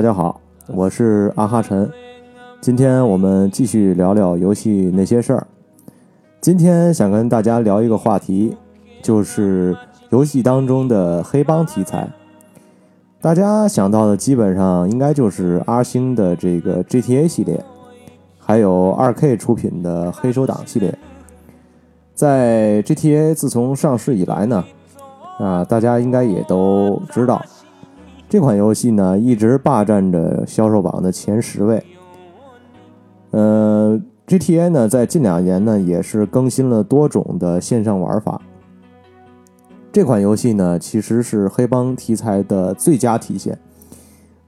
大家好，我是阿哈陈。今天我们继续聊聊游戏那些事儿。今天想跟大家聊一个话题，就是游戏当中的黑帮题材。大家想到的基本上应该就是阿星的这个 GTA 系列，还有二 K 出品的黑手党系列。在 GTA 自从上市以来呢，啊，大家应该也都知道。这款游戏呢，一直霸占着销售榜的前十位。呃，GTA 呢，在近两年呢，也是更新了多种的线上玩法。这款游戏呢，其实是黑帮题材的最佳体现，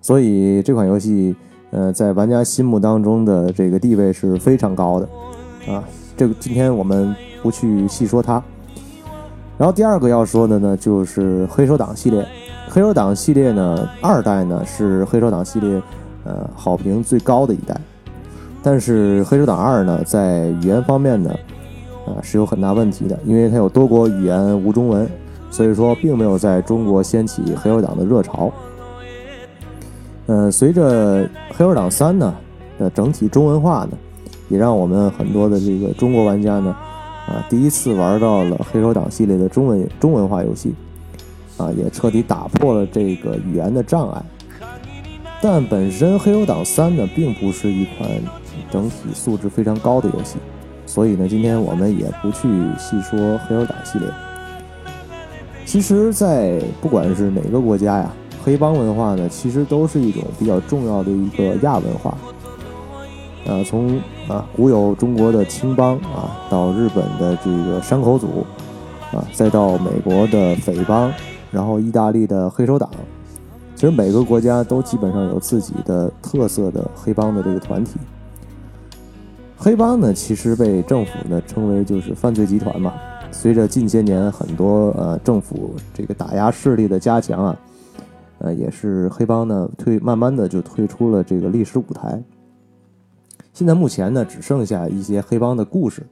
所以这款游戏，呃，在玩家心目当中的这个地位是非常高的。啊，这个今天我们不去细说它。然后第二个要说的呢，就是黑手党系列。黑手党系列呢，二代呢是黑手党系列，呃，好评最高的一代。但是黑手党二呢，在语言方面呢，啊是有很大问题的，因为它有多国语言无中文，所以说并没有在中国掀起黑手党的热潮。嗯，随着黑手党三呢的整体中文化呢，也让我们很多的这个中国玩家呢，啊第一次玩到了黑手党系列的中文中文化游戏。啊，也彻底打破了这个语言的障碍。但本身《黑手党三》呢，并不是一款整体素质非常高的游戏，所以呢，今天我们也不去细说《黑手党》系列。其实，在不管是哪个国家呀，黑帮文化呢，其实都是一种比较重要的一个亚文化。呃，从啊古有中国的青帮啊，到日本的这个山口组啊，再到美国的匪帮。然后，意大利的黑手党，其实每个国家都基本上有自己的特色的黑帮的这个团体。黑帮呢，其实被政府呢称为就是犯罪集团嘛。随着近些年很多呃政府这个打压势力的加强啊，呃，也是黑帮呢退慢慢的就退出了这个历史舞台。现在目前呢，只剩下一些黑帮的故事，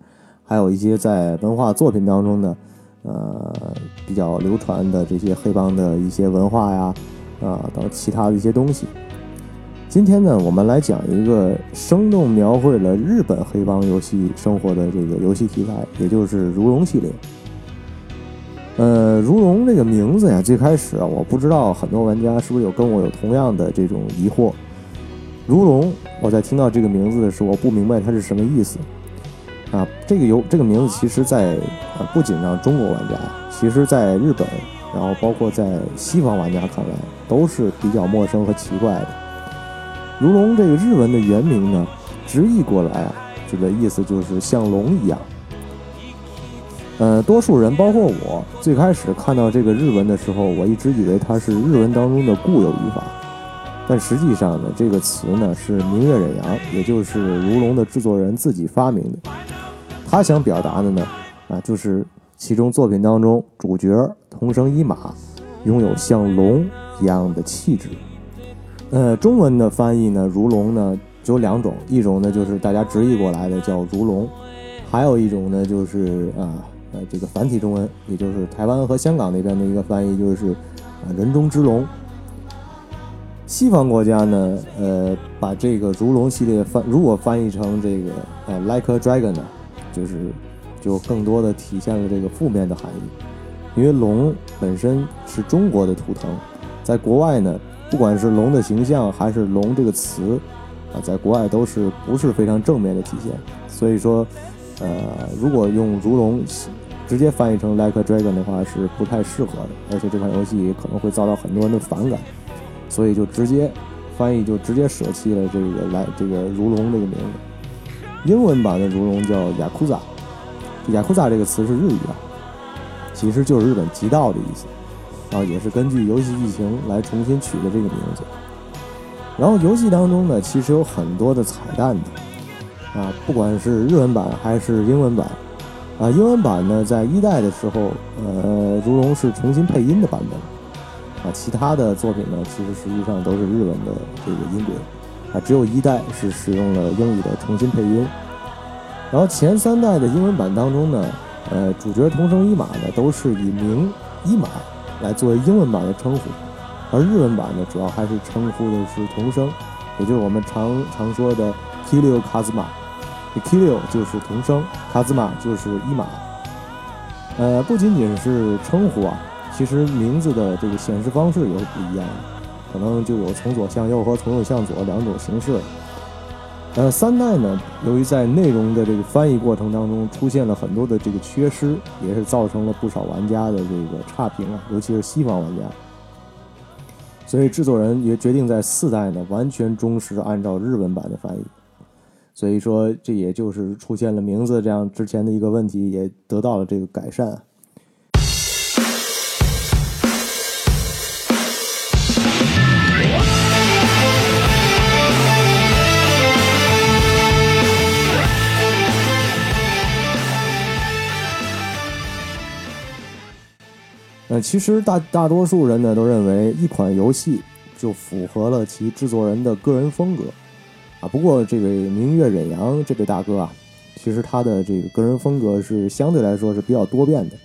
还有一些在文化作品当中呢。呃，比较流传的这些黑帮的一些文化呀，啊等其他的一些东西。今天呢，我们来讲一个生动描绘了日本黑帮游戏生活的这个游戏题材，也就是《如龙》系列。呃，《如龙》这个名字呀，最开始啊，我不知道很多玩家是不是有跟我有同样的这种疑惑。《如龙》，我在听到这个名字的时候，我不明白它是什么意思。啊，这个游这个名字，其实，在呃不仅让中国玩家，其实在日本，然后包括在西方玩家看来，都是比较陌生和奇怪的。如龙这个日文的原名呢，直译过来啊，这个意思就是像龙一样。呃，多数人，包括我，最开始看到这个日文的时候，我一直以为它是日文当中的固有语法，但实际上呢，这个词呢是明月忍阳，也就是如龙的制作人自己发明的。他想表达的呢，啊，就是其中作品当中主角同生一马，拥有像龙一样的气质。呃，中文的翻译呢，如龙呢只有两种，一种呢就是大家直译过来的叫如龙，还有一种呢就是啊呃这个繁体中文，也就是台湾和香港那边的一个翻译，就是啊人中之龙。西方国家呢，呃，把这个如龙系列翻如果翻译成这个呃 like a dragon 呢？就是，就更多的体现了这个负面的含义，因为龙本身是中国的图腾，在国外呢，不管是龙的形象还是龙这个词，啊，在国外都是不是非常正面的体现。所以说，呃，如果用如龙直接翻译成 like a dragon 的话是不太适合的，而且这款游戏可能会遭到很多人的反感，所以就直接翻译就直接舍弃了这个来这个如龙这个名字。英文版的如龙叫雅库萨，雅库萨这个词是日语啊，其实就是日本极道的意思，啊也是根据游戏剧情来重新取的这个名字。然后游戏当中呢，其实有很多的彩蛋的，啊，不管是日文版还是英文版，啊，英文版呢在一代的时候，呃，如龙是重新配音的版本，啊，其他的作品呢，其实实际上都是日文的这个音轨。啊，只有一代是使用了英语的重新配音，然后前三代的英文版当中呢，呃，主角同声一马呢都是以名一马来作为英文版的称呼，而日文版呢主要还是称呼的是同声，也就是我们常常说的 Kilio Kazuma。Kilio 就是同声，Kazuma 就是一马。呃，不仅仅是称呼啊，其实名字的这个显示方式也是不一样的，可能就有从左向右和从右向左两种形式。呃，三代呢，由于在内容的这个翻译过程当中出现了很多的这个缺失，也是造成了不少玩家的这个差评啊，尤其是西方玩家。所以制作人也决定在四代呢完全忠实按照日文版的翻译。所以说，这也就是出现了名字这样之前的一个问题，也得到了这个改善。其实大大多数人呢都认为一款游戏就符合了其制作人的个人风格。啊，不过这位明月忍阳这位大哥啊，其实他的这个个人风格是相对来说是比较多变的，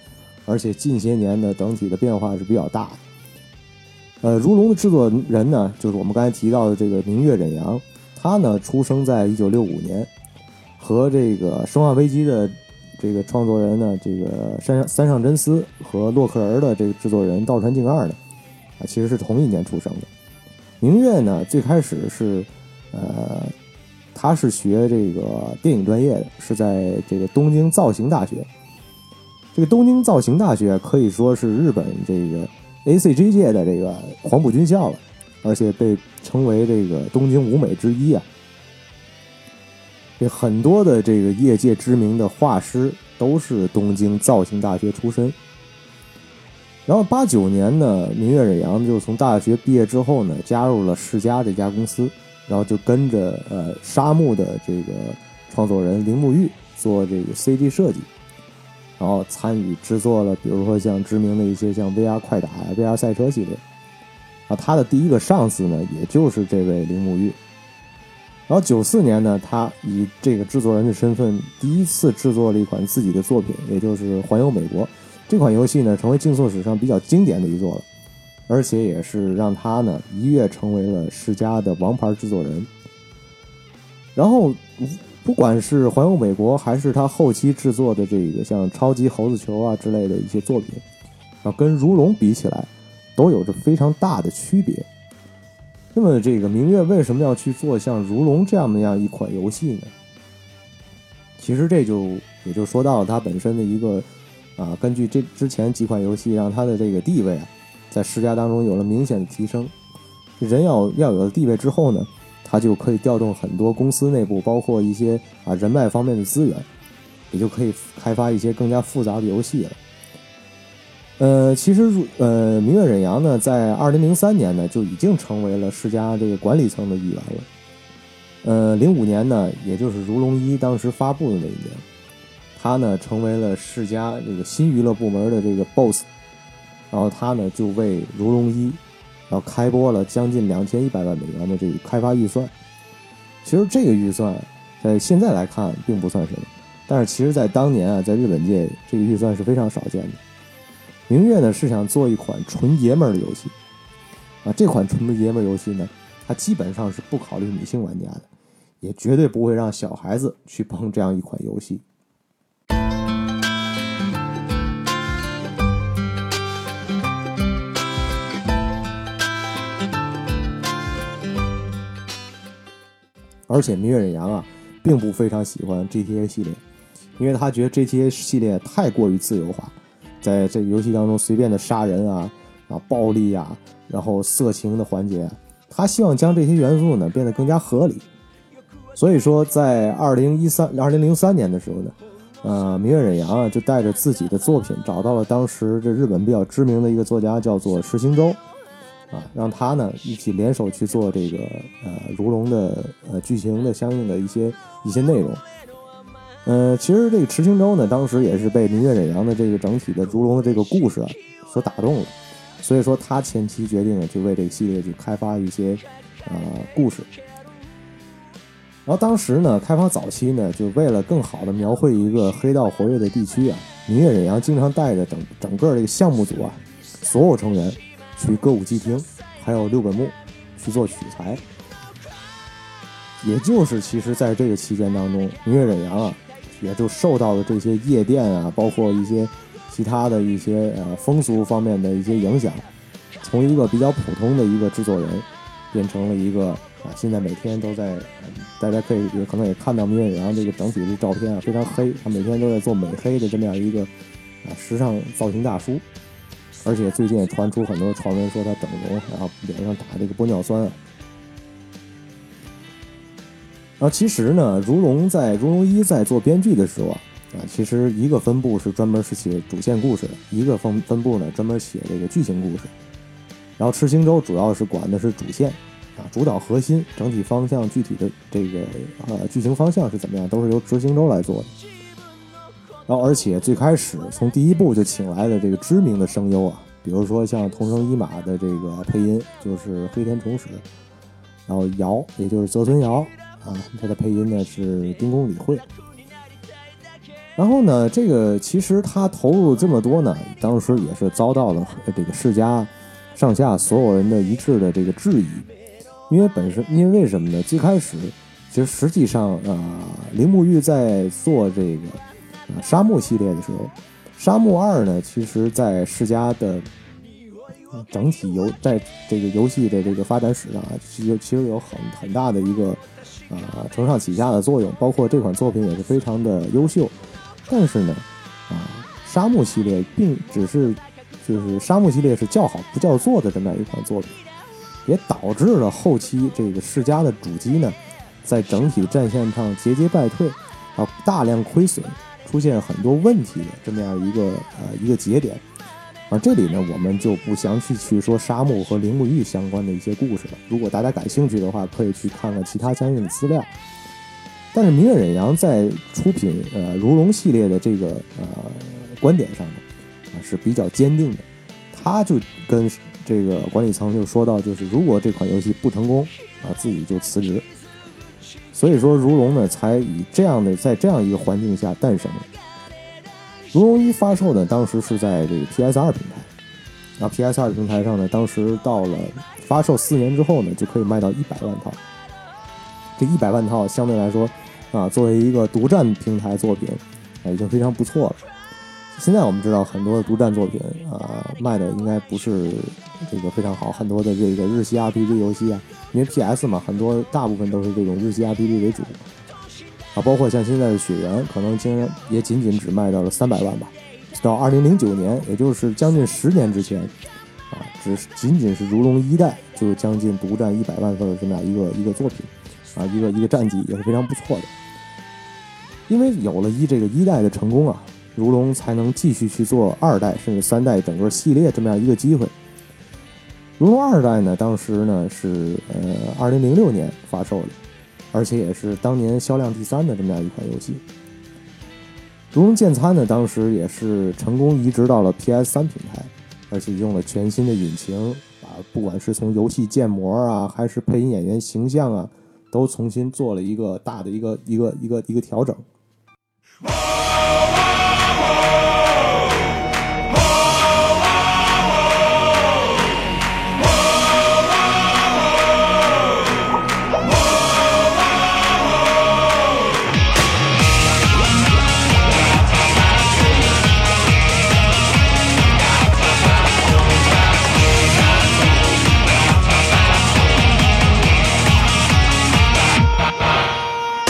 而且近些年的整体的变化是比较大的。呃，如龙的制作人呢，就是我们刚才提到的这个明月忍阳，他呢出生在一九六五年，和这个《生化危机》的这个创作人呢，这个山上三上真司和洛克人的这个制作人道川敬二呢，啊，其实是同一年出生的。明月呢，最开始是。呃，他是学这个电影专业的，是在这个东京造型大学。这个东京造型大学可以说是日本这个 A C G 界的这个黄埔军校了，而且被称为这个东京五美之一啊。这很多的这个业界知名的画师都是东京造型大学出身。然后八九年呢，明月忍阳就从大学毕业之后呢，加入了世嘉这家公司。然后就跟着呃沙漠的这个创作人铃木玉做这个 CG 设计，然后参与制作了，比如说像知名的一些像 VR 快打、VR 赛车系列。啊，他的第一个上司呢，也就是这位铃木玉。然后九四年呢，他以这个制作人的身份，第一次制作了一款自己的作品，也就是《环游美国》这款游戏呢，成为竞速史上比较经典的一作了。而且也是让他呢一跃成为了世嘉的王牌制作人。然后，不管是环游美国，还是他后期制作的这个像超级猴子球啊之类的一些作品，啊，跟如龙比起来，都有着非常大的区别。那么，这个明月为什么要去做像如龙这样的样一款游戏呢？其实这就也就说到了它本身的一个啊，根据这之前几款游戏让它的这个地位啊。在世家当中有了明显的提升，人要要有了地位之后呢，他就可以调动很多公司内部，包括一些啊人脉方面的资源，也就可以开发一些更加复杂的游戏了。呃，其实呃，明月忍阳呢，在二零零三年呢就已经成为了世家这个管理层的一员了。呃，零五年呢，也就是《如龙一》当时发布的那一年，他呢成为了世家这个新娱乐部门的这个 BOSS。然后他呢就为《如龙一》然后开播了将近两千一百万美元的这个开发预算。其实这个预算在现在来看并不算什么，但是其实在当年啊，在日本界这个预算是非常少见的。明月呢是想做一款纯爷们儿的游戏啊，这款纯爷们儿游戏呢，它基本上是不考虑女性玩家的，也绝对不会让小孩子去碰这样一款游戏。而且明月忍阳啊，并不非常喜欢 GTA 系列，因为他觉得 GTA 系列太过于自由化，在这个游戏当中随便的杀人啊、啊暴力啊，然后色情的环节，他希望将这些元素呢变得更加合理。所以说，在二零一三、二零零三年的时候呢，呃，明月忍阳啊就带着自己的作品找到了当时这日本比较知名的一个作家，叫做石星洲。啊，让他呢一起联手去做这个呃如龙的呃剧情的相应的一些一些内容。呃，其实这个池清洲呢，当时也是被明月忍阳的这个整体的烛龙的这个故事啊所打动了，所以说他前期决定了就为这个系列去开发一些呃故事。然后当时呢，开发早期呢，就为了更好的描绘一个黑道活跃的地区啊，明月忍阳经常带着整整个这个项目组啊，所有成员去歌舞伎町，还有六本木去做取材。也就是其实在这个期间当中，明月忍阳啊，也就受到了这些夜店啊，包括一些其他的一些呃风俗方面的一些影响，从一个比较普通的一个制作人，变成了一个。啊，现在每天都在，大家可以也可能也看到明月忍阳这个整体的照片啊，非常黑。他每天都在做美黑的这么样一个啊时尚造型大叔，而且最近也传出很多传闻说他整容，然后脸上打这个玻尿酸。然后其实呢，如龙在如龙一在做编剧的时候啊，啊，其实一个分部是专门是写主线故事的，一个分分部呢专门写这个剧情故事。然后赤星洲主要是管的是主线。啊，主导核心、整体方向、具体的这个呃剧情方向是怎么样，都是由执行周来做的。然后，而且最开始从第一部就请来的这个知名的声优啊，比如说像同生一马的这个配音就是黑田崇史，然后瑶也就是泽村瑶啊，他的配音呢是丁宫理惠。然后呢，这个其实他投入这么多呢，当时也是遭到了这个世家上下所有人的一致的这个质疑。因为本身，因为为什么呢？最开始，其实实际上，呃，铃木玉在做这个啊沙漠系列的时候，沙漠二呢，其实在世嘉的整体游在这个游戏的这个发展史上啊，其实其实有很很大的一个啊承上启下的作用，包括这款作品也是非常的优秀。但是呢，啊，沙漠系列并只是就是沙漠系列是叫好不叫座的这么样一款作品。也导致了后期这个世嘉的主机呢，在整体战线上节节败退，啊，大量亏损，出现很多问题的这么样一个呃一个节点。啊，这里呢我们就不详细去说沙漠和铃木玉相关的一些故事了。如果大家感兴趣的话，可以去看看其他相应的资料。但是明月忍阳在出品呃如龙系列的这个呃观点上呢，啊是比较坚定的，他就跟。这个管理层就说到，就是如果这款游戏不成功，啊，自己就辞职。所以说，如龙呢，才以这样的在这样一个环境下诞生。如龙一发售呢，当时是在这个 PS 二平台，然后 PS 二平台上呢，当时到了发售四年之后呢，就可以卖到一百万套。这一百万套相对来说，啊，作为一个独占平台作品，啊，已经非常不错了。现在我们知道很多的独占作品啊，卖的应该不是这个非常好。很多的这个日系 RPG 游戏啊，因为 PS 嘛，很多大部分都是这种日系 RPG 为主啊。包括像现在的《雪原》，可能竟然也仅仅只卖到了三百万吧。到二零零九年，也就是将近十年之前啊，只仅仅是《如龙一代》就将近独占一百万份的这么样一个一个作品啊，一个一个战绩也是非常不错的。因为有了一这个一代的成功啊。如龙才能继续去做二代甚至三代整个系列这么样一个机会。如龙二代呢，当时呢是呃二零零六年发售的，而且也是当年销量第三的这么样一款游戏。独龙剑餐呢，当时也是成功移植到了 PS 三平台，而且用了全新的引擎，啊，不管是从游戏建模啊，还是配音演员形象啊，都重新做了一个大的一个一个一个一个调整。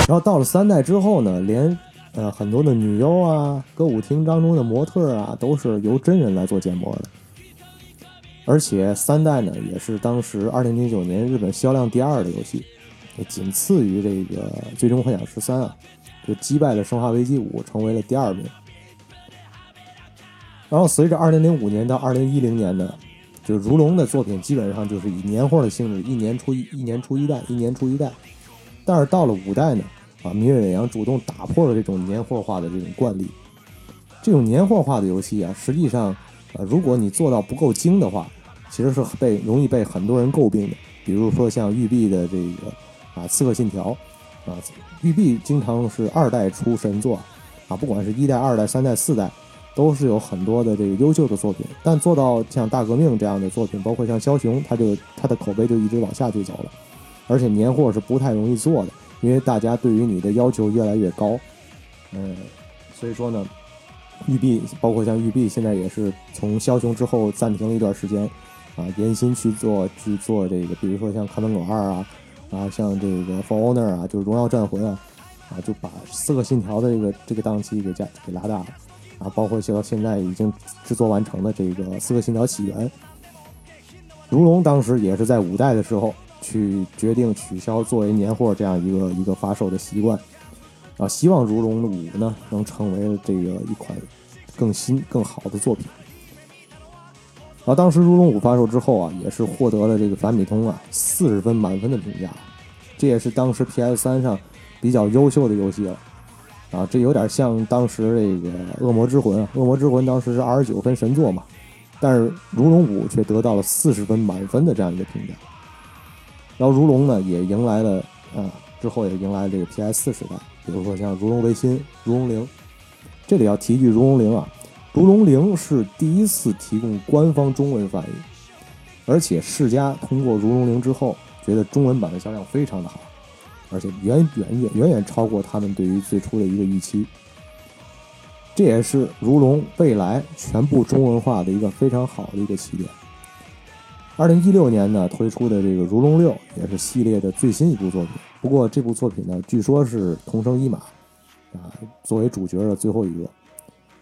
然后到了三代之后呢，连呃很多的女优啊、歌舞厅当中的模特啊，都是由真人来做建模的。而且三代呢，也是当时二零零九年日本销量第二的游戏，仅次于这个《最终幻想十三》啊，就击败了《生化危机五》，成为了第二名。然后随着二零零五年到二零一零年的，就如龙的作品基本上就是以年货的性质，一年出一，一年出一代，一年出一代。但是到了五代呢，啊，明月忍阳主动打破了这种年货化的这种惯例。这种年货化的游戏啊，实际上，呃，如果你做到不够精的话，其实是被容易被很多人诟病的。比如说像育碧的这个啊《刺客信条》，啊，育碧经常是二代出神作啊，不管是一代、二代、三代、四代，都是有很多的这个优秀的作品。但做到像大革命这样的作品，包括像枭雄，它就它的口碑就一直往下就走了，而且年货是不太容易做的，因为大家对于你的要求越来越高。嗯，所以说呢，育碧包括像育碧现在也是从枭雄之后暂停了一段时间，啊，严心去做去做这个，比如说像看门狗二啊。啊，像这个 For Honor 啊，就是荣耀战魂啊，啊，就把四个信条的这个这个档期给加给拉大了，啊，包括到现在已经制作完成的这个四个信条起源，如龙当时也是在五代的时候去决定取消作为年货这样一个一个发售的习惯，啊，希望如龙的五呢能成为这个一款更新更好的作品。啊当时《如龙五》发售之后啊，也是获得了这个反米通啊四十分满分的评价，这也是当时 PS 三上比较优秀的游戏了。啊，这有点像当时这个《恶魔之魂》啊，《恶魔之魂》当时是二十九分神作嘛，但是《如龙五》却得到了四十分满分的这样一个评价。然后《如龙》呢也迎来了啊，之后也迎来了这个 PS 四时代，比如说像《如龙维新》《如龙零》，这里要提一句《如龙零》啊。《如龙零》是第一次提供官方中文翻译，而且世嘉通过《如龙零》之后，觉得中文版的销量非常的好，而且远远远远远超过他们对于最初的一个预期。这也是《如龙》未来全部中文化的一个非常好的一个起点。二零一六年呢推出的这个《如龙六》也是系列的最新一部作品，不过这部作品呢据说是同生一马啊作为主角的最后一个。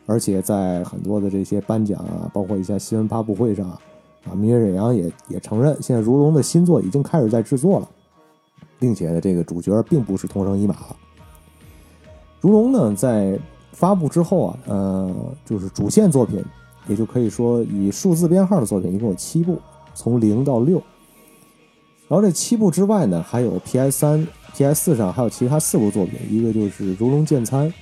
而且在很多的这些颁奖啊，包括一些新闻发布会上啊，明月忍阳也也承认，现在如龙的新作已经开始在制作了，并且呢，这个主角并不是同生一马了。如龙呢，在发布之后啊，呃，就是主线作品，也就可以说以数字编号的作品一共有七部，从零到六。然后这七部之外呢，还有 PS 三、PS 四上还有其他四部作品，一个就是如龙剑参。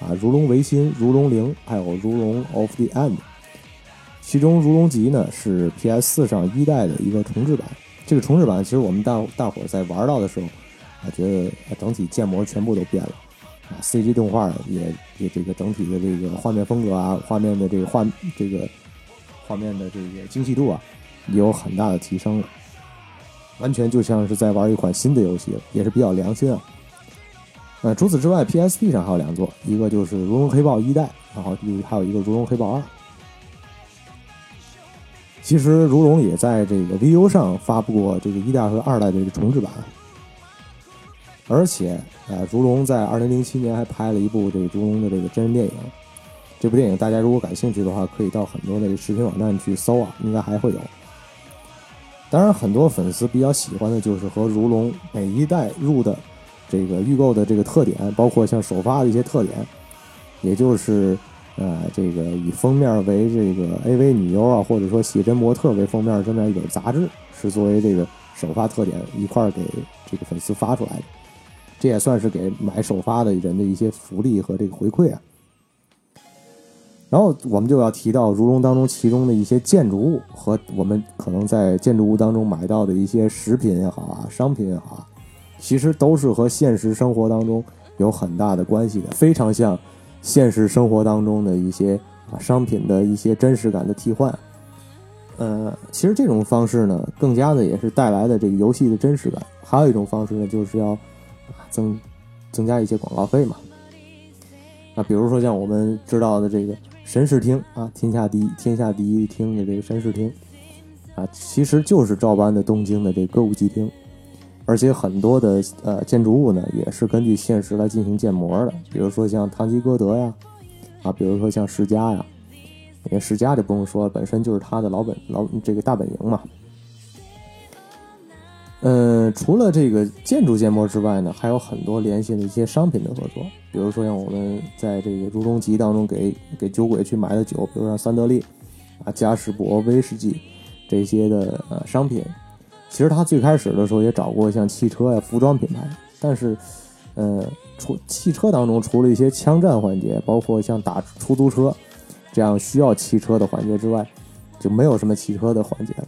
啊，如龙维新、如龙零，还有如龙 of the end。其中如龙集呢是 PS 四上一代的一个重置版。这个重置版其实我们大大伙在玩到的时候，啊，觉得整体建模全部都变了，啊，CG 动画也也这个整体的这个画面风格啊，画面的这个画这个画面的这个精细度啊，有很大的提升了，完全就像是在玩一款新的游戏了，也是比较良心啊。呃，除此之外，PSP 上还有两座，一个就是《如龙黑豹》一代，然后还有一个《如龙黑豹二》。其实，如龙也在这个 VU 上发布过这个一代和二代的这个重置版，而且，呃，如龙在二零零七年还拍了一部这个如龙的这个真人电影。这部电影大家如果感兴趣的话，可以到很多的视频网站去搜啊，应该还会有。当然，很多粉丝比较喜欢的就是和如龙每一代入的。这个预购的这个特点，包括像首发的一些特点，也就是，呃，这个以封面为这个 AV 女优啊，或者说写真模特为封面这么一本杂志，是作为这个首发特点一块给这个粉丝发出来的。这也算是给买首发的人的一些福利和这个回馈啊。然后我们就要提到如龙当中其中的一些建筑物和我们可能在建筑物当中买到的一些食品也好啊，商品也好啊。其实都是和现实生活当中有很大的关系的，非常像现实生活当中的一些啊商品的一些真实感的替换。呃，其实这种方式呢，更加的也是带来的这个游戏的真实感。还有一种方式呢，就是要增增加一些广告费嘛。啊，比如说像我们知道的这个神视厅啊，天下第一天下第一厅的这个神视厅啊，其实就是照搬的东京的这歌舞伎町。而且很多的呃建筑物呢，也是根据现实来进行建模的，比如说像唐吉诃德呀，啊，比如说像世家呀，因为世家就不用说，本身就是他的老本老这个大本营嘛。嗯，除了这个建筑建模之外呢，还有很多联系的一些商品的合作，比如说像我们在这个如龙集当中给给酒鬼去买的酒，比如像三得利啊、嘉士伯威士忌这些的呃商品。其实他最开始的时候也找过像汽车呀、服装品牌，但是，呃，除汽车当中除了一些枪战环节，包括像打出租车这样需要汽车的环节之外，就没有什么汽车的环节了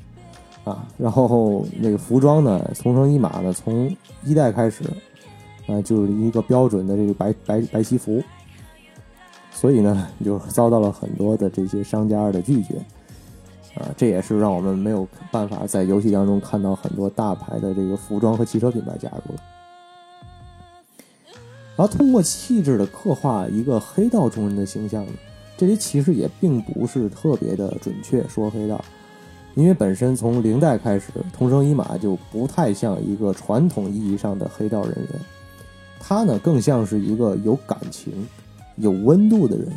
啊。然后那个服装呢，同生一马呢，从一代开始啊，就是一个标准的这个白白白西服，所以呢，就遭到了很多的这些商家的拒绝，啊，这也是让我们没有办法在游戏当中看到很多大牌的这个服装和汽车品牌加入了。然后通过气质的刻画一个黑道中人的形象，这里其实也并不是特别的准确说黑道。因为本身从零代开始，同生一马就不太像一个传统意义上的黑道人员，他呢更像是一个有感情、有温度的人。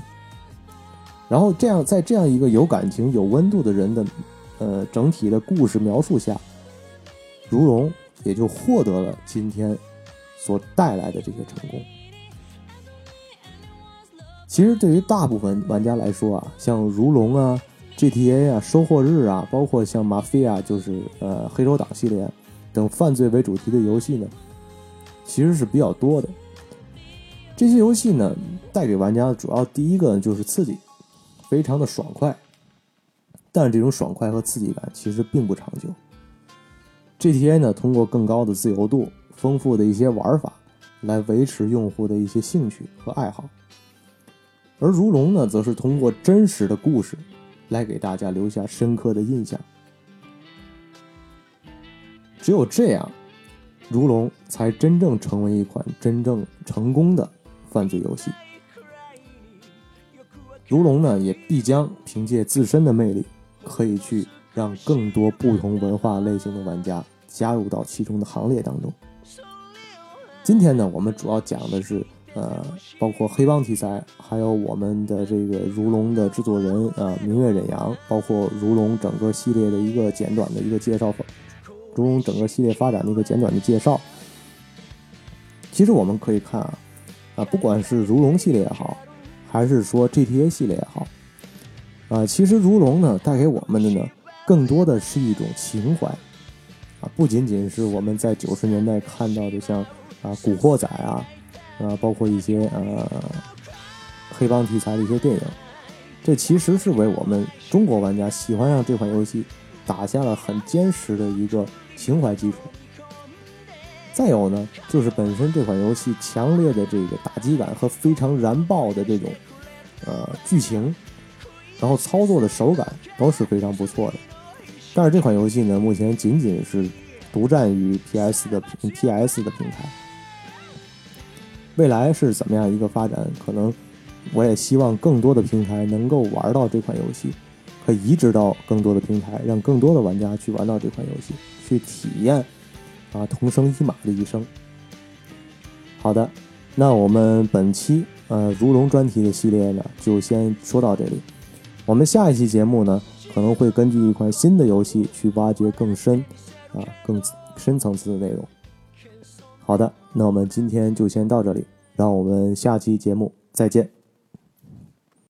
然后这样，在这样一个有感情、有温度的人的，呃，整体的故事描述下，如龙也就获得了今天所带来的这些成功。其实对于大部分玩家来说啊，像如龙啊。GTA 啊，收获日啊，包括像马菲亚，就是呃黑手党系列等犯罪为主题的游戏呢，其实是比较多的。这些游戏呢，带给玩家的主要第一个就是刺激，非常的爽快。但这种爽快和刺激感其实并不长久。GTA 呢，通过更高的自由度、丰富的一些玩法，来维持用户的一些兴趣和爱好。而如龙呢，则是通过真实的故事。来给大家留下深刻的印象。只有这样，如龙才真正成为一款真正成功的犯罪游戏。如龙呢，也必将凭借自身的魅力，可以去让更多不同文化类型的玩家加入到其中的行列当中。今天呢，我们主要讲的是。呃，包括黑帮题材，还有我们的这个如龙的制作人啊，明月忍阳，包括如龙整个系列的一个简短的一个介绍，如龙整个系列发展的一个简短的介绍。其实我们可以看啊，啊，不管是如龙系列也好，还是说 GTA 系列也好，啊，其实如龙呢带给我们的呢，更多的是一种情怀，啊，不仅仅是我们在九十年代看到的像啊古惑仔啊。啊，包括一些呃黑帮题材的一些电影，这其实是为我们中国玩家喜欢上这款游戏打下了很坚实的一个情怀基础。再有呢，就是本身这款游戏强烈的这个打击感和非常燃爆的这种呃剧情，然后操作的手感都是非常不错的。但是这款游戏呢，目前仅仅是独占于 PS 的 PS 的平台。未来是怎么样一个发展？可能我也希望更多的平台能够玩到这款游戏，可以移植到更多的平台，让更多的玩家去玩到这款游戏，去体验啊同生一马的一生。好的，那我们本期呃如龙专题的系列呢，就先说到这里。我们下一期节目呢，可能会根据一款新的游戏去挖掘更深啊更深层次的内容。好的，那我们今天就先到这里，让我们下期节目再见。